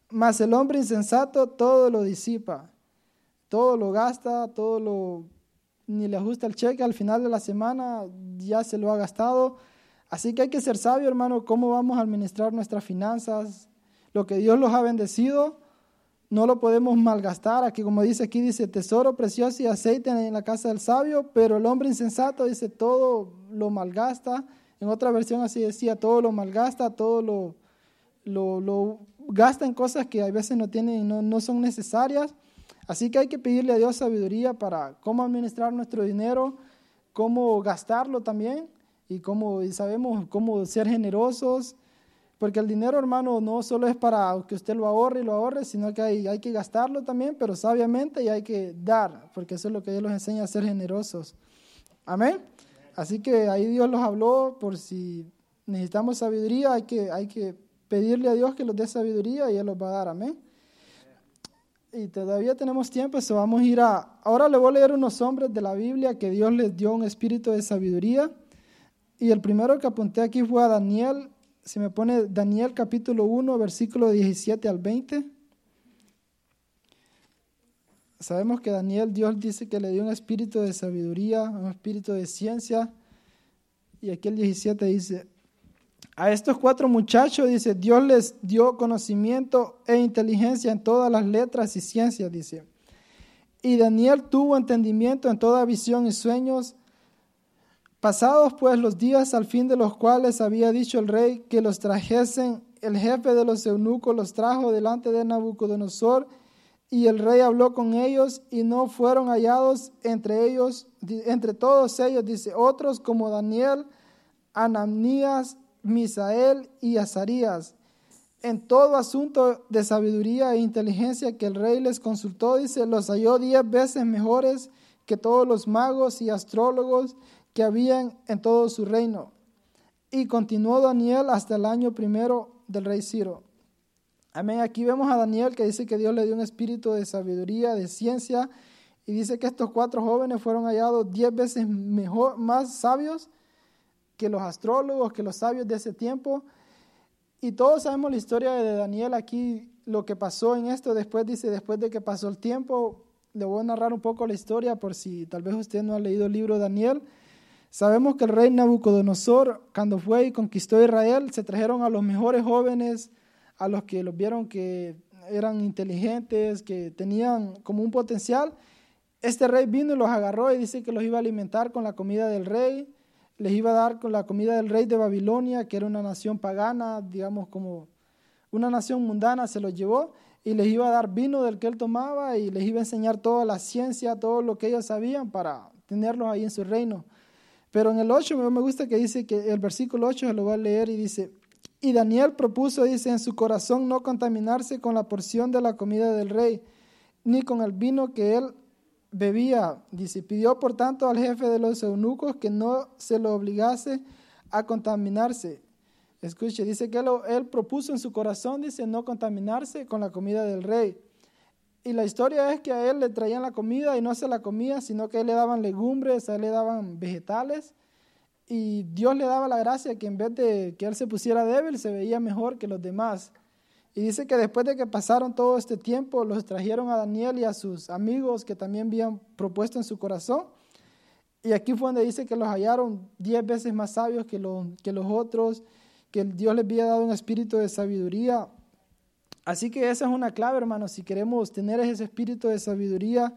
mas el hombre insensato todo lo disipa, todo lo gasta, todo lo ni le ajusta el cheque, al final de la semana ya se lo ha gastado. Así que hay que ser sabio, hermano, cómo vamos a administrar nuestras finanzas. Lo que Dios los ha bendecido, no lo podemos malgastar. Aquí, como dice aquí, dice tesoro precioso y aceite en la casa del sabio, pero el hombre insensato dice todo lo malgasta. En otra versión así decía, todo lo malgasta, todo lo, lo, lo gasta en cosas que a veces no tienen no, no son necesarias. Así que hay que pedirle a Dios sabiduría para cómo administrar nuestro dinero, cómo gastarlo también y cómo y sabemos cómo ser generosos, porque el dinero, hermano, no solo es para que usted lo ahorre y lo ahorre, sino que hay, hay que gastarlo también, pero sabiamente y hay que dar, porque eso es lo que Dios nos enseña a ser generosos. Amén. Así que ahí Dios los habló por si necesitamos sabiduría, hay que, hay que pedirle a Dios que nos dé sabiduría y Él los va a dar. Amén y todavía tenemos tiempo, eso vamos a ir a... Ahora le voy a leer unos hombres de la Biblia que Dios les dio un espíritu de sabiduría. Y el primero que apunté aquí fue a Daniel. Si me pone Daniel capítulo 1, versículo 17 al 20. Sabemos que Daniel, Dios dice que le dio un espíritu de sabiduría, un espíritu de ciencia. Y aquí el 17 dice, a estos cuatro muchachos, dice, Dios les dio conocimiento e inteligencia en todas las letras y ciencias, dice. Y Daniel tuvo entendimiento en toda visión y sueños. Pasados pues los días al fin de los cuales había dicho el rey que los trajesen, el jefe de los eunucos los trajo delante de Nabucodonosor y el rey habló con ellos y no fueron hallados entre ellos, entre todos ellos, dice, otros como Daniel, Anamnías, Misael y Azarías. En todo asunto de sabiduría e inteligencia que el rey les consultó, dice, los halló diez veces mejores que todos los magos y astrólogos que habían en todo su reino. Y continuó Daniel hasta el año primero del rey Ciro. Amén. Aquí vemos a Daniel que dice que Dios le dio un espíritu de sabiduría, de ciencia, y dice que estos cuatro jóvenes fueron hallados diez veces mejor, más sabios que los astrólogos, que los sabios de ese tiempo. Y todos sabemos la historia de Daniel aquí, lo que pasó en esto. Después dice, después de que pasó el tiempo, le voy a narrar un poco la historia por si tal vez usted no ha leído el libro de Daniel. Sabemos que el rey Nabucodonosor, cuando fue y conquistó Israel, se trajeron a los mejores jóvenes, a los que los vieron que eran inteligentes, que tenían como un potencial. Este rey vino y los agarró y dice que los iba a alimentar con la comida del rey, les iba a dar con la comida del rey de Babilonia, que era una nación pagana, digamos como una nación mundana, se los llevó y les iba a dar vino del que él tomaba y les iba a enseñar toda la ciencia, todo lo que ellos sabían para tenerlos ahí en su reino. Pero en el 8 me gusta que dice que el versículo 8 se lo voy a leer y dice, y Daniel propuso, dice, en su corazón no contaminarse con la porción de la comida del rey, ni con el vino que él bebía. Dice, pidió por tanto al jefe de los eunucos que no se lo obligase a contaminarse. Escuche, dice que él, propuso en su corazón, dice, no contaminarse con la comida del rey. Y la historia es que a él le traían la comida y no se la comía, sino que a él le daban legumbres, a él le daban vegetales. Y Dios le daba la gracia que en vez de que él se pusiera débil, se veía mejor que los demás. Y dice que después de que pasaron todo este tiempo, los trajeron a Daniel y a sus amigos que también habían propuesto en su corazón. Y aquí fue donde dice que los hallaron diez veces más sabios que los otros, que Dios les había dado un espíritu de sabiduría Así que esa es una clave, hermanos, si queremos tener ese espíritu de sabiduría,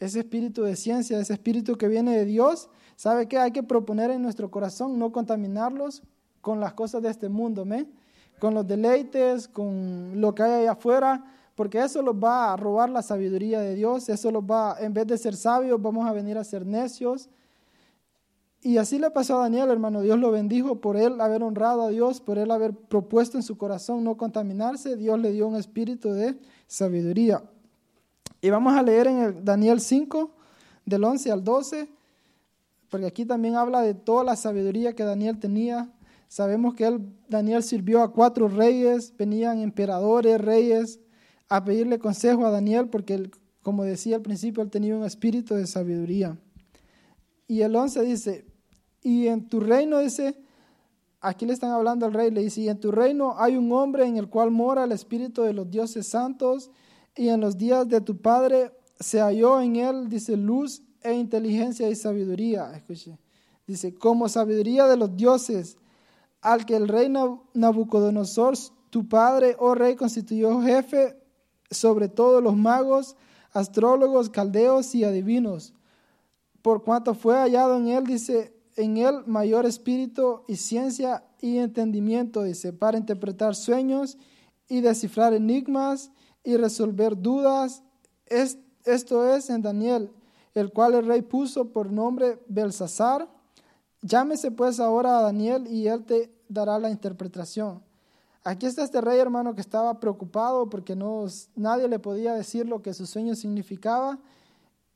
ese espíritu de ciencia, ese espíritu que viene de Dios, ¿sabe qué? Hay que proponer en nuestro corazón no contaminarlos con las cosas de este mundo, ¿me? con los deleites, con lo que hay allá afuera, porque eso los va a robar la sabiduría de Dios, eso los va, en vez de ser sabios, vamos a venir a ser necios, y así le pasó a Daniel, hermano. Dios lo bendijo por él haber honrado a Dios, por él haber propuesto en su corazón no contaminarse. Dios le dio un espíritu de sabiduría. Y vamos a leer en el Daniel 5, del 11 al 12, porque aquí también habla de toda la sabiduría que Daniel tenía. Sabemos que él, Daniel sirvió a cuatro reyes, venían emperadores, reyes, a pedirle consejo a Daniel, porque él, como decía al principio, él tenía un espíritu de sabiduría. Y el 11 dice, y en tu reino, dice, aquí le están hablando al rey, le dice, y en tu reino hay un hombre en el cual mora el espíritu de los dioses santos, y en los días de tu padre se halló en él, dice, luz e inteligencia y sabiduría. Escuche, dice, como sabiduría de los dioses, al que el rey Nabucodonosor, tu padre, oh rey, constituyó jefe sobre todos los magos, astrólogos, caldeos y adivinos, por cuanto fue hallado en él, dice, en él mayor espíritu y ciencia y entendimiento, dice, para interpretar sueños y descifrar enigmas y resolver dudas. esto es en Daniel, el cual el rey puso por nombre Belsasar. Llámese pues ahora a Daniel y él te dará la interpretación. Aquí está este rey hermano que estaba preocupado porque no, nadie le podía decir lo que su sueño significaba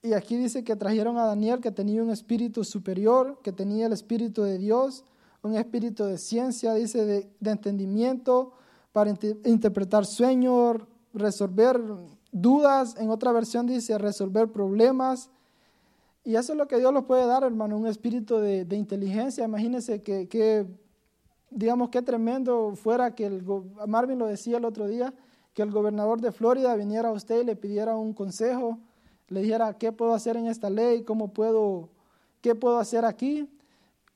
y aquí dice que trajeron a Daniel que tenía un espíritu superior, que tenía el espíritu de Dios, un espíritu de ciencia, dice, de, entendimiento, para interpretar sueños, resolver dudas. En otra versión dice resolver problemas. Y eso es lo que Dios nos puede dar, hermano, un espíritu de, inteligencia. Imagínense que, que, digamos, qué tremendo fuera que el, Marvin lo decía el otro día, que el gobernador de Florida viniera a usted y le pidiera un consejo le dijera, ¿qué puedo hacer en esta ley? ¿Cómo puedo, qué puedo hacer aquí?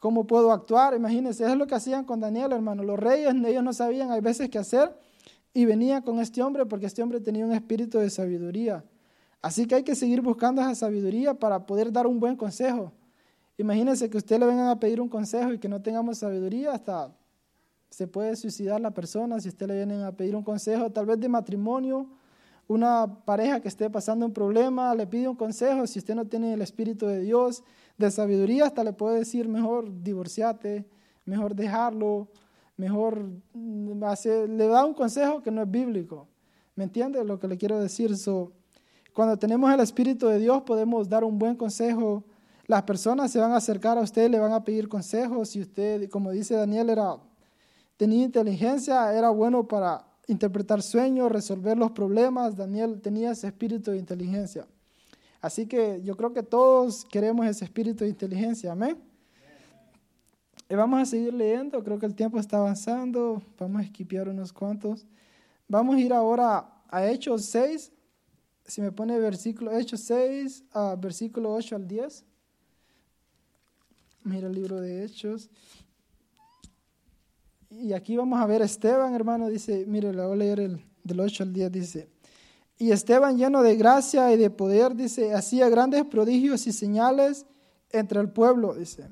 ¿Cómo puedo actuar? Imagínense, es lo que hacían con Daniel, hermano. Los reyes, ellos no sabían, hay veces qué hacer, y venían con este hombre porque este hombre tenía un espíritu de sabiduría. Así que hay que seguir buscando esa sabiduría para poder dar un buen consejo. Imagínense que usted le vengan a pedir un consejo y que no tengamos sabiduría, hasta se puede suicidar la persona si usted le vienen a pedir un consejo, tal vez de matrimonio, una pareja que esté pasando un problema, le pide un consejo, si usted no tiene el Espíritu de Dios, de sabiduría, hasta le puede decir mejor divorciate mejor dejarlo, mejor mm, hacer, le da un consejo que no es bíblico. ¿Me entiende lo que le quiero decir? So, cuando tenemos el Espíritu de Dios podemos dar un buen consejo. Las personas se van a acercar a usted, le van a pedir consejos. Si usted, como dice Daniel, era, tenía inteligencia, era bueno para interpretar sueños, resolver los problemas. Daniel tenía ese espíritu de inteligencia. Así que yo creo que todos queremos ese espíritu de inteligencia. Amén. Y vamos a seguir leyendo, creo que el tiempo está avanzando. Vamos a esquipear unos cuantos. Vamos a ir ahora a Hechos 6. Si me pone versículo, Hechos 6, a versículo 8 al 10. Mira el libro de Hechos. Y aquí vamos a ver Esteban, hermano, dice, mire, le voy a leer el, del 8 al 10, dice. Y Esteban, lleno de gracia y de poder, dice, hacía grandes prodigios y señales entre el pueblo, dice.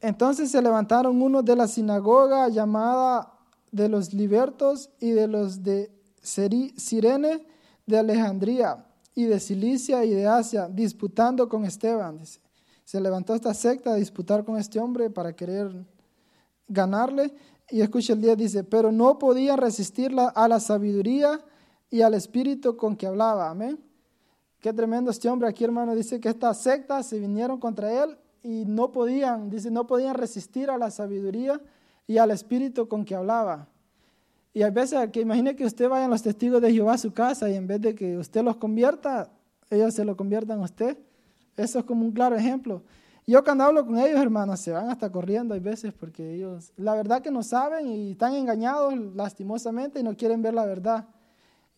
Entonces se levantaron unos de la sinagoga llamada de los libertos y de los de Sirene de Alejandría y de Cilicia y de Asia, disputando con Esteban. Dice. Se levantó esta secta a disputar con este hombre para querer ganarle. Y escucha el día, dice, pero no podían resistir a la sabiduría y al espíritu con que hablaba. Amén. Qué tremendo este hombre aquí, hermano. Dice que estas sectas se vinieron contra él y no podían, dice, no podían resistir a la sabiduría y al espíritu con que hablaba. Y a veces que imagine que usted vaya a los testigos de Jehová a su casa y en vez de que usted los convierta, ellos se lo conviertan a usted. Eso es como un claro ejemplo. Yo cuando hablo con ellos, hermanos, se van hasta corriendo hay veces porque ellos, la verdad que no saben y están engañados lastimosamente y no quieren ver la verdad.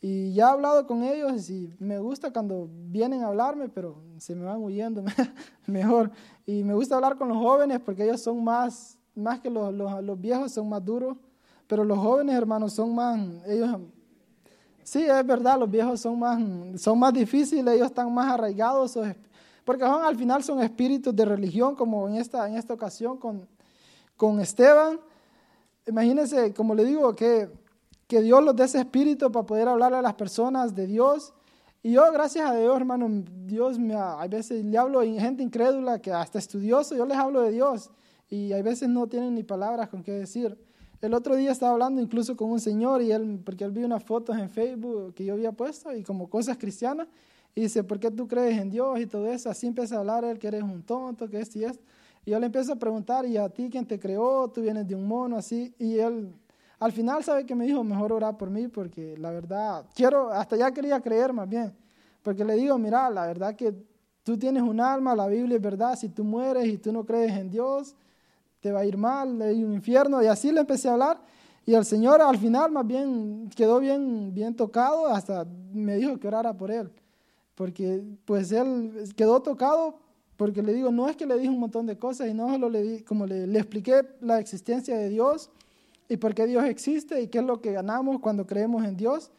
Y ya he hablado con ellos y me gusta cuando vienen a hablarme, pero se me van huyendo mejor. Y me gusta hablar con los jóvenes porque ellos son más, más que los, los, viejos, son más duros. Pero los jóvenes, hermanos, son más, ellos, sí, es verdad, los viejos son más, son más difíciles, ellos están más arraigados, porque son, al final son espíritus de religión, como en esta, en esta ocasión con, con Esteban. Imagínense, como le digo, que, que Dios los dé ese espíritu para poder hablarle a las personas de Dios y yo, gracias a Dios, hermano, Dios me, a veces le hablo a gente incrédula que hasta estudioso, yo les hablo de Dios y hay veces no tienen ni palabras con qué decir. El otro día estaba hablando incluso con un señor y él, porque él vio unas fotos en Facebook que yo había puesto y como cosas cristianas y dice, ¿por qué tú crees en Dios y todo eso? Así empieza a hablar él que eres un tonto, que esto y esto. Y yo le empiezo a preguntar, ¿y a ti quién te creó? ¿Tú vienes de un mono así? Y él al final, ¿sabe que me dijo? Mejor orar por mí porque la verdad, quiero, hasta ya quería creer más bien. Porque le digo, mira, la verdad que tú tienes un alma, la Biblia es verdad, si tú mueres y tú no crees en Dios, te va a ir mal, hay un infierno. Y así le empecé a hablar. Y el Señor al final más bien quedó bien, bien tocado, hasta me dijo que orara por él. Porque pues él quedó tocado porque le digo, no es que le dije un montón de cosas, y no solo le di, como le, expliqué la existencia de Dios y por qué Dios existe y qué es lo que ganamos cuando creemos en Dios.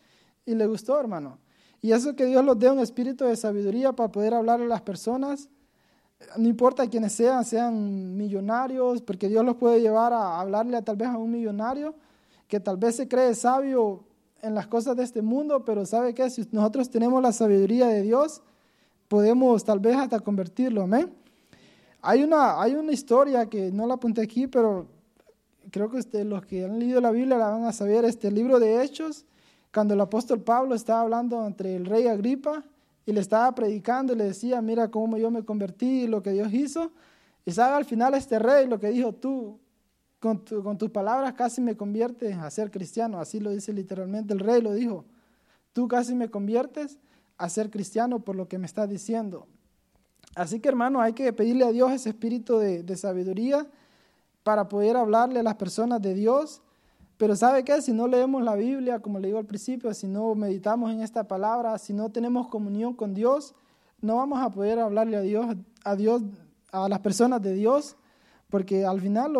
Y le gustó, hermano. Y eso que Dios los dé un espíritu de sabiduría para poder hablarle a las personas, no importa quiénes sean, sean millonarios, porque Dios los puede llevar a hablarle a, tal vez a un millonario que tal vez se cree sabio en las cosas de este mundo, pero sabe que si nosotros tenemos la sabiduría de Dios, podemos tal vez hasta convertirlo, amén. Hay una, hay una historia que no la apunté aquí, pero creo que usted, los que han leído la Biblia la van a saber, este libro de Hechos, cuando el apóstol Pablo estaba hablando entre el rey Agripa y le estaba predicando y le decía, mira cómo yo me convertí y lo que Dios hizo. Y sabe al final este rey lo que dijo, tú con, tus palabras casi me conviertes a ser cristiano. Así lo dice literalmente el rey, lo dijo. Tú casi me conviertes a ser cristiano por lo que me estás diciendo. Así que hermano, hay que pedirle a Dios ese espíritu de, de sabiduría para poder hablarle a las personas de Dios. Pero ¿sabe qué? Si no leemos la Biblia, como le digo al principio, si no meditamos en esta palabra, si no tenemos comunión con Dios, no vamos a poder hablarle a Dios, a Dios, a las personas de Dios, porque al final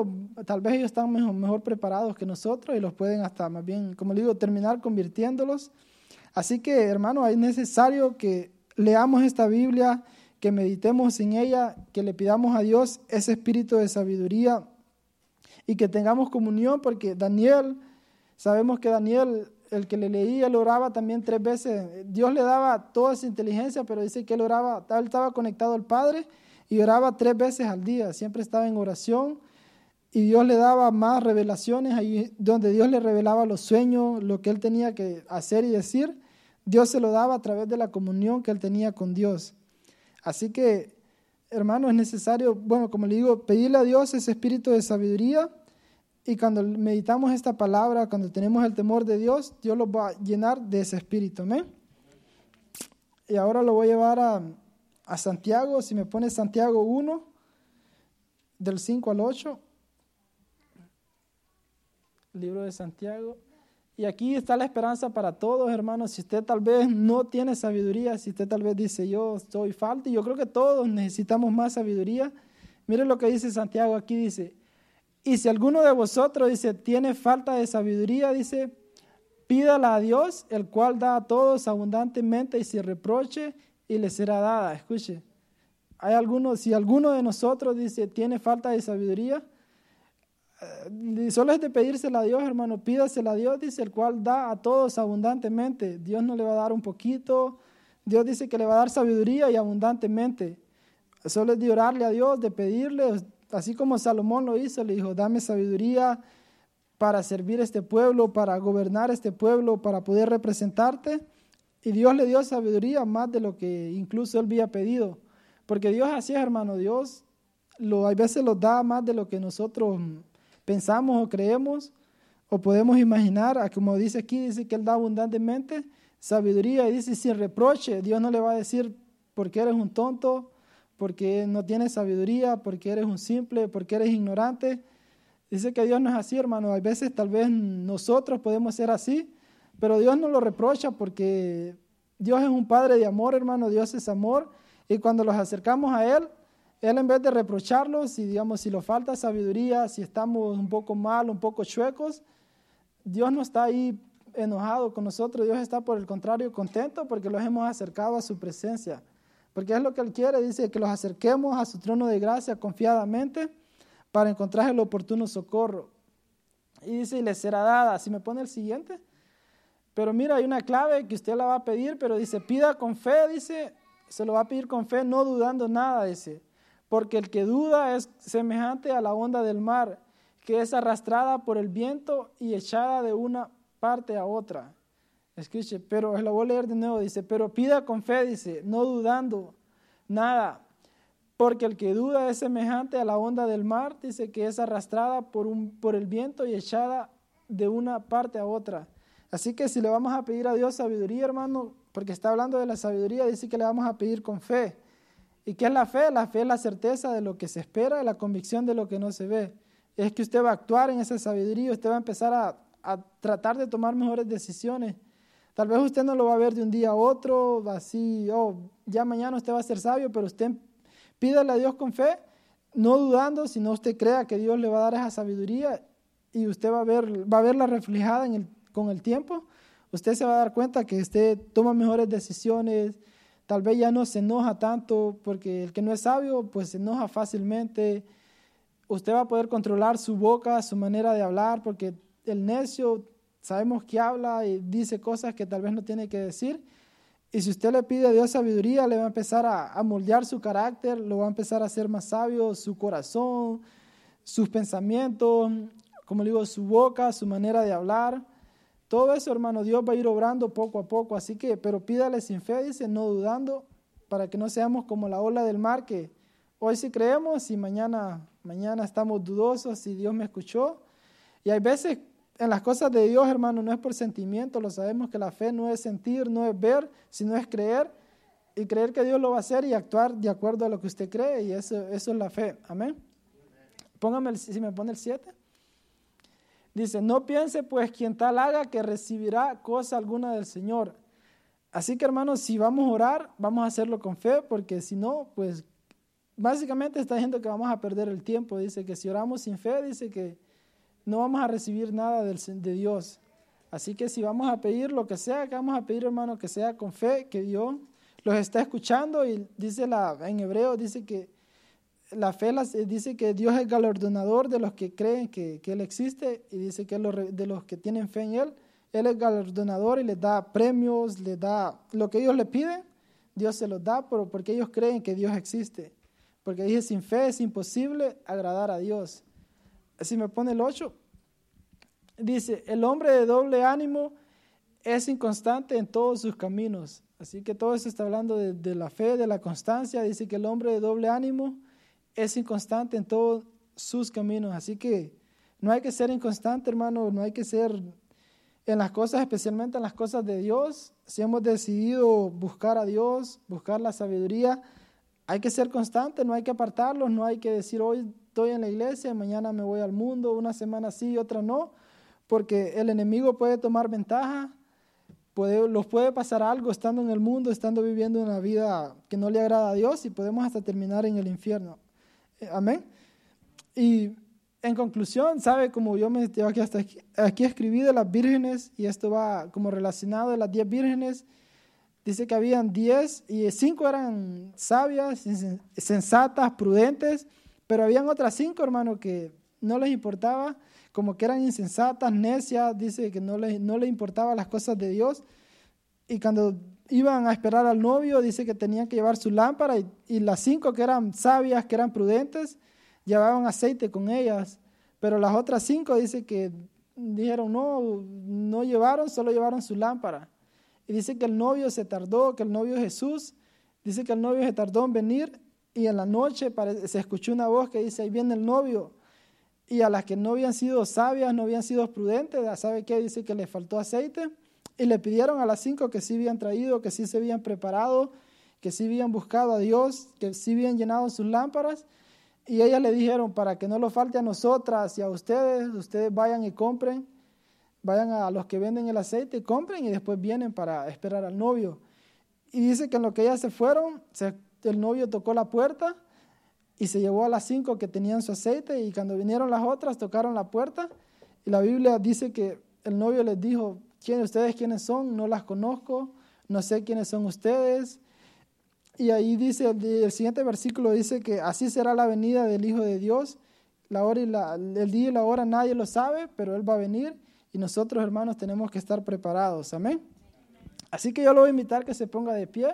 tal vez ellos están mejor, preparados que nosotros y los pueden hasta más bien, como digo, terminar convirtiéndolos. Así que, hermano, es necesario que leamos esta Biblia, que meditemos en ella, que le pidamos a Dios ese espíritu de sabiduría y que tengamos comunión, porque Daniel, sabemos que Daniel, el que le leía, él oraba también tres veces. Dios le daba toda esa inteligencia, pero dice que él oraba, él estaba conectado al Padre y oraba tres veces al día, siempre estaba en oración y Dios le daba más revelaciones, ahí donde Dios le revelaba los sueños, lo que él tenía que hacer y decir, Dios se lo daba a través de la comunión que él tenía con Dios. Así que, hermano, es necesario, bueno, como le digo, pedirle a Dios ese espíritu de sabiduría y cuando meditamos esta palabra, cuando tenemos el temor de Dios, Dios lo va a llenar de ese espíritu. Amén. Y ahora lo voy a llevar a, a Santiago, si me pone Santiago 1, del 5 al 8 libro de Santiago. Y aquí está la esperanza para todos, hermanos. Si usted tal vez no tiene sabiduría, si usted tal vez dice yo soy falta, y yo creo que todos necesitamos más sabiduría. Mire lo que dice Santiago aquí, dice, y si alguno de vosotros dice tiene falta de sabiduría, dice, pídala a Dios, el cual da a todos abundantemente y sin reproche, y le será dada. Escuche, hay algunos, si alguno de nosotros dice tiene falta de sabiduría, eh, solo es de pedírsela a Dios, hermano, pídasela a Dios, dice el cual da a todos abundantemente. Dios no le va a dar un poquito, Dios dice que le va a dar sabiduría y abundantemente. Solo es de orarle a Dios, de pedirle, así como Salomón lo hizo, le dijo, dame sabiduría para servir este pueblo, para gobernar este pueblo, para poder representarte. Y Dios le dio sabiduría más de lo que incluso él había pedido. Porque Dios así es, hermano, Dios lo, a veces lo da más de lo que nosotros pensamos o creemos o podemos imaginar, como dice aquí, dice que Él da abundantemente sabiduría y dice sin reproche. Dios no le va a decir porque eres un tonto, porque no tienes sabiduría, porque eres un simple, porque eres ignorante. Dice que Dios no es así, hermano. A veces tal vez nosotros podemos ser así, pero Dios no lo reprocha porque Dios es un Padre de amor, hermano. Dios es amor. Y cuando los acercamos a Él, él en vez de reprocharlos, si digamos, si nos falta sabiduría, si estamos un poco mal, un poco chuecos, Dios no está ahí enojado con nosotros, Dios está por el contrario contento porque los hemos acercado a su presencia. Porque es lo que Él quiere, dice que los acerquemos a su trono de gracia confiadamente para encontrar el oportuno socorro. Y dice, y le será dada. Si me pone el siguiente. Pero mira, hay una clave que usted la va a pedir, pero dice, pida con fe, dice, se lo va a pedir con fe, no dudando nada, dice porque el que duda es semejante a la onda del mar, que es arrastrada por el viento y echada de una parte a otra. Escuche, pero lo voy a leer de nuevo, dice, pero pida con fe, dice, no dudando nada, porque el que duda es semejante a la onda del mar, dice que es arrastrada por, un, por el viento y echada de una parte a otra. Así que si le vamos a pedir a Dios sabiduría, hermano, porque está hablando de la sabiduría, dice que le vamos a pedir con fe. ¿Y qué es la fe? La fe es la certeza de lo que se espera la convicción de lo que no se ve. Es que usted va a actuar en esa sabiduría, usted va a empezar a, tratar de tomar mejores decisiones. Tal vez usted no lo va a ver de un día a otro, así, oh, ya mañana usted va a ser sabio, pero usted pídale a Dios con fe, no dudando, sino usted crea que Dios le va a dar esa sabiduría y usted va a, ver, va a verla reflejada en el, con el tiempo. Usted se va a dar cuenta que usted toma mejores decisiones, Tal vez ya no se enoja tanto porque el que no es sabio pues se enoja fácilmente. Usted va a poder controlar su boca, su manera de hablar porque el necio sabemos que habla y dice cosas que tal vez no tiene que decir. Y si usted le pide a Dios sabiduría, le va a empezar a, moldear su carácter, lo va a empezar a hacer más sabio, su corazón, sus pensamientos, como digo, su boca, su manera de hablar. Todo eso, hermano, Dios va a ir obrando poco a poco, así que, pero pídale sin fe, dice, no dudando, para que no seamos como la ola del mar, que hoy sí creemos y mañana, mañana estamos dudosos y Dios me escuchó. Y hay veces en las cosas de Dios, hermano, no es por sentimiento, lo sabemos que la fe no es sentir, no es ver, sino es creer y creer que Dios lo va a hacer y actuar de acuerdo a lo que usted cree y eso, eso es la fe. Amén. Póngame, si me pone el 7. Dice, no piense pues quien tal haga que recibirá cosa alguna del Señor. Así que hermanos, si vamos a orar, vamos a hacerlo con fe, porque si no, pues básicamente está diciendo que vamos a perder el tiempo. Dice que si oramos sin fe, dice que no vamos a recibir nada de Dios. Así que si vamos a pedir lo que sea, que vamos a pedir, hermano, que sea con fe, que Dios los está escuchando. Y dice la, en hebreo, dice que la fe eh, dice que Dios es galardonador de los que creen que, Él existe y dice que de los que tienen fe en Él, Él es galardonador y les da premios, les da lo que ellos le piden, Dios se los da pero porque ellos creen que Dios existe. Porque dice, sin fe es imposible agradar a Dios. si me pone el 8, dice, el hombre de doble ánimo es inconstante en todos sus caminos. Así que todo eso está hablando de, de, la fe, de la constancia. Dice que el hombre de doble ánimo es inconstante en todos sus caminos. Así que no hay que ser inconstante, hermano, no hay que ser en las cosas, especialmente en las cosas de Dios. Si hemos decidido buscar a Dios, buscar la sabiduría, hay que ser constante, no hay que apartarlos, no hay que decir hoy estoy en la iglesia, mañana me voy al mundo, una semana sí otra no, porque el enemigo puede tomar ventaja, puede, los puede pasar algo estando en el mundo, estando viviendo una vida que no le agrada a Dios y podemos hasta terminar en el infierno. Amén. Y en conclusión, ¿sabe? Como yo me aquí hasta aquí, aquí de las vírgenes y esto va como relacionado de las diez vírgenes. Dice que habían diez y cinco eran sabias, sensatas, prudentes, pero habían otras cinco, hermano, que no les importaba, como que eran insensatas, necias, dice que no les, no les importaban las cosas de Dios. Y cuando iban a esperar al novio, dice que tenían que llevar su lámpara y, las cinco que eran sabias, que eran prudentes, llevaban aceite con ellas, pero las otras cinco dice que dijeron no, no llevaron, solo llevaron su lámpara. Y dice que el novio se tardó, que el novio Jesús, dice que el novio se tardó en venir y en la noche se escuchó una voz que dice, ahí viene el novio. Y a las que no habían sido sabias, no habían sido prudentes, ¿sabe qué? Dice que le faltó aceite. Y le pidieron a las cinco que sí habían traído, que sí se habían preparado, que sí habían buscado a Dios, que sí habían llenado sus lámparas. Y ellas le dijeron, para que no lo falte a nosotras y a ustedes, ustedes vayan y compren vayan a los que venden el aceite, compren y después vienen para esperar al novio. Y dice que en lo que ellas se fueron, el novio tocó la puerta y se llevó a las cinco que tenían su aceite y cuando vinieron las otras tocaron la puerta y la Biblia dice que el novio les dijo, ¿quién ustedes quiénes son? No las conozco, no sé quiénes son ustedes. Y ahí dice, el, siguiente versículo dice que así será la venida del Hijo de Dios. La hora y la, el día y la hora nadie lo sabe, pero Él va a venir y nosotros, hermanos, tenemos que estar preparados. Amén. Así que yo lo voy a invitar que se ponga de pie.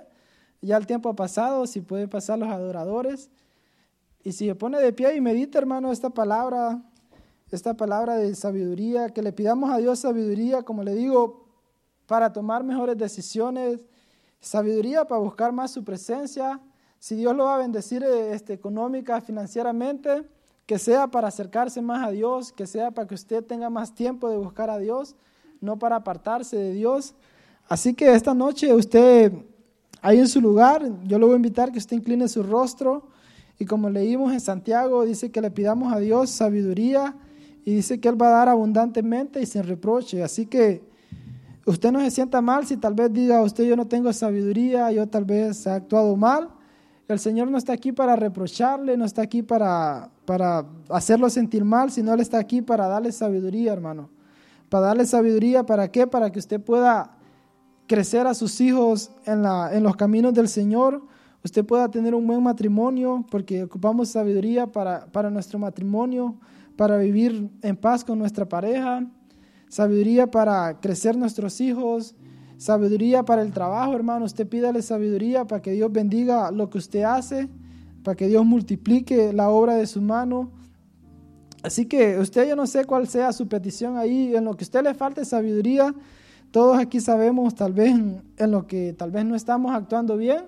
Ya el tiempo ha pasado, si pueden pasar los adoradores. Y si se pone de pie y medita, hermano, esta palabra, esta palabra de sabiduría, que le pidamos a Dios sabiduría, como le digo, para tomar mejores decisiones, sabiduría para buscar más su presencia. Si Dios lo va a bendecir este, económica, financieramente, que sea para acercarse más a Dios, que sea para que usted tenga más tiempo de buscar a Dios, no para apartarse de Dios. Así que esta noche usted, ahí en su lugar, yo le voy a invitar que usted incline su rostro y como leímos en Santiago, dice que le pidamos a Dios sabiduría y dice que Él va a dar abundantemente y sin reproche. Así que usted no se sienta mal si tal vez diga, usted yo no tengo sabiduría, yo tal vez he actuado mal. El Señor no está aquí para reprocharle, no está aquí para, para hacerlo sentir mal, sino Él está aquí para darle sabiduría, hermano. Para darle sabiduría, ¿para qué? Para que usted pueda crecer a sus hijos en, la, en los caminos del Señor, usted pueda tener un buen matrimonio, porque ocupamos sabiduría para, para nuestro matrimonio, para vivir en paz con nuestra pareja, sabiduría para crecer nuestros hijos, Sabiduría para el trabajo, hermano. Usted pídale sabiduría para que Dios bendiga lo que usted hace, para que Dios multiplique la obra de su mano. Así que usted yo no sé cuál sea su petición ahí, en lo que usted le falte sabiduría. Todos aquí sabemos tal vez en lo que tal vez no estamos actuando bien.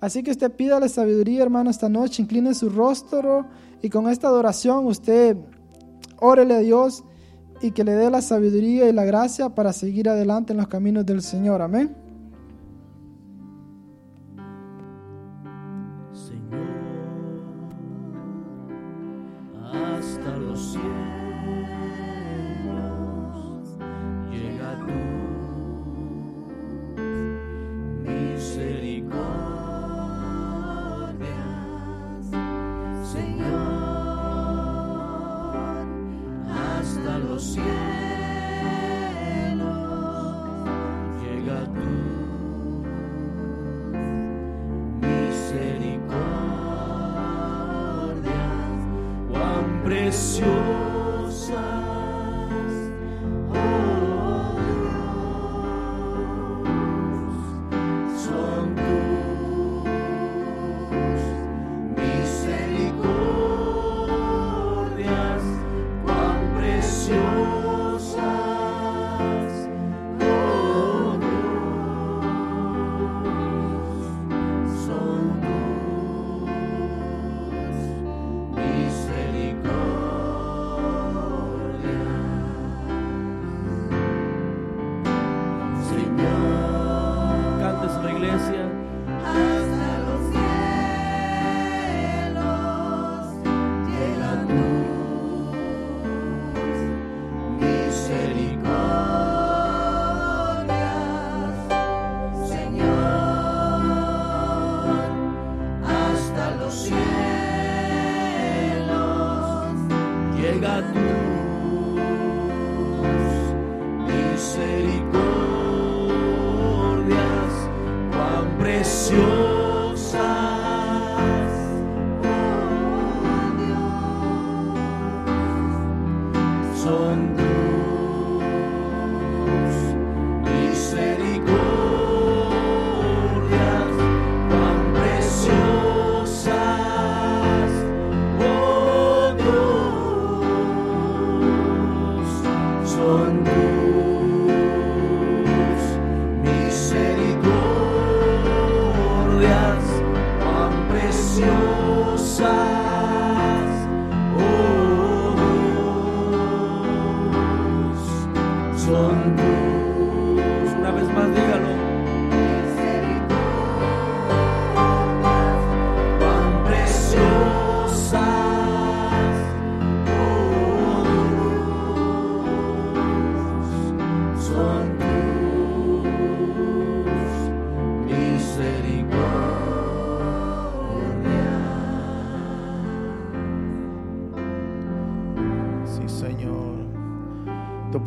Así que usted pídale sabiduría, hermano, esta noche, incline su rostro y con esta adoración usted órele a Dios y que le dé la sabiduría y la gracia para seguir adelante en los caminos del Señor. Amén.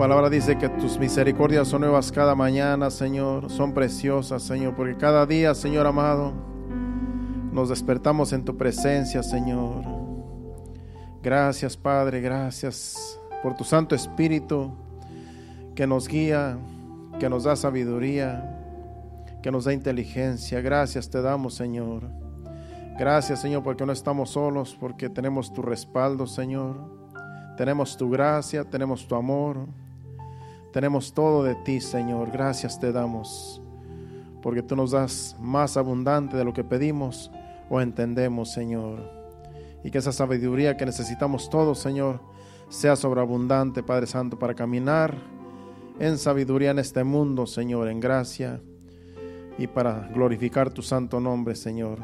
Palabra dice que tus misericordias son nuevas cada mañana, Señor, son preciosas, Señor, porque cada día, Señor amado, nos despertamos en tu presencia, Señor. Gracias, Padre, gracias por tu Santo Espíritu que nos guía, que nos da sabiduría, que nos da inteligencia. Gracias te damos, Señor. Gracias, Señor, porque no estamos solos, porque tenemos tu respaldo, Señor. Tenemos tu gracia, tenemos tu amor. Tenemos todo de ti, Señor. Gracias te damos, porque tú nos das más abundante de lo que pedimos o entendemos, Señor. Y que esa sabiduría que necesitamos todos, Señor, sea sobreabundante, Padre Santo, para caminar en sabiduría en este mundo, Señor, en gracia y para glorificar tu santo nombre, Señor,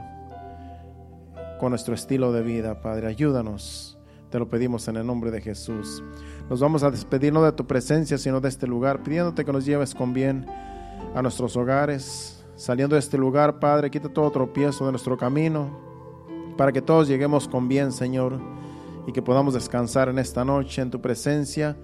con nuestro estilo de vida, Padre. Ayúdanos, te lo pedimos en el nombre de Jesús. Nos vamos a despedir no de tu presencia, sino de este lugar, pidiéndote que nos lleves con bien a nuestros hogares. Saliendo de este lugar, Padre, quita todo tropiezo de nuestro camino, para que todos lleguemos con bien, Señor, y que podamos descansar en esta noche en tu presencia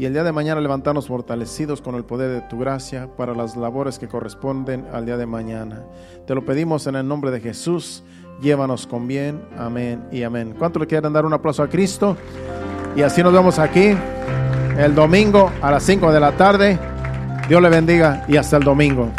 y el día de mañana levantarnos fortalecidos con el poder de tu gracia para las labores que corresponden al día de mañana. Te lo pedimos en el nombre de Jesús. Llévanos con bien. Amén y amén. ¿Cuánto le quieren dar un aplauso a Cristo? Y así nos vemos aquí el domingo a las 5 de la tarde. Dios le bendiga y hasta el domingo.